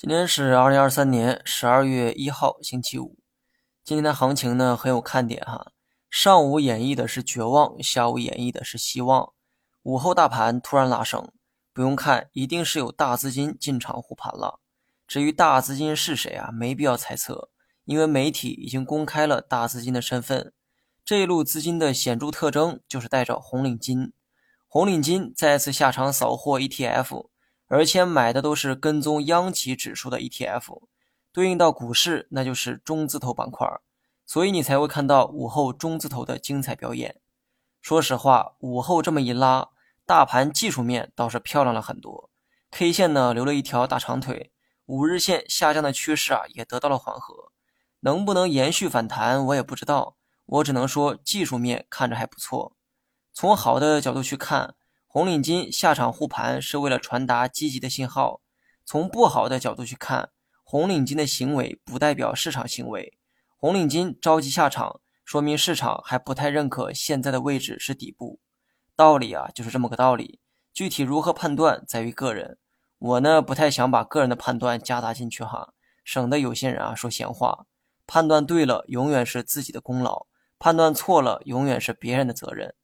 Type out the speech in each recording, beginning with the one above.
今天是二零二三年十二月一号，星期五。今天的行情呢很有看点哈，上午演绎的是绝望，下午演绎的是希望。午后大盘突然拉升，不用看，一定是有大资金进场护盘了。至于大资金是谁啊，没必要猜测，因为媒体已经公开了大资金的身份。这一路资金的显著特征就是带着红领巾，红领巾再次下场扫货 ETF。而且买的都是跟踪央企指数的 ETF，对应到股市，那就是中字头板块，所以你才会看到午后中字头的精彩表演。说实话，午后这么一拉，大盘技术面倒是漂亮了很多，K 线呢留了一条大长腿，五日线下降的趋势啊也得到了缓和，能不能延续反弹我也不知道，我只能说技术面看着还不错。从好的角度去看。红领巾下场护盘是为了传达积极的信号。从不好的角度去看，红领巾的行为不代表市场行为。红领巾着急下场，说明市场还不太认可现在的位置是底部。道理啊，就是这么个道理。具体如何判断，在于个人。我呢，不太想把个人的判断夹杂进去哈，省得有些人啊说闲话。判断对了，永远是自己的功劳；判断错了，永远是别人的责任。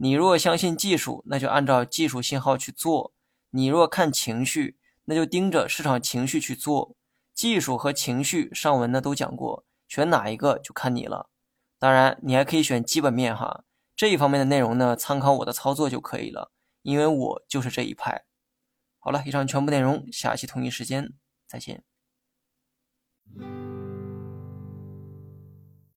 你若相信技术，那就按照技术信号去做；你若看情绪，那就盯着市场情绪去做。技术和情绪上文呢都讲过，选哪一个就看你了。当然，你还可以选基本面哈，这一方面的内容呢，参考我的操作就可以了，因为我就是这一派。好了，以上全部内容，下期同一时间再见。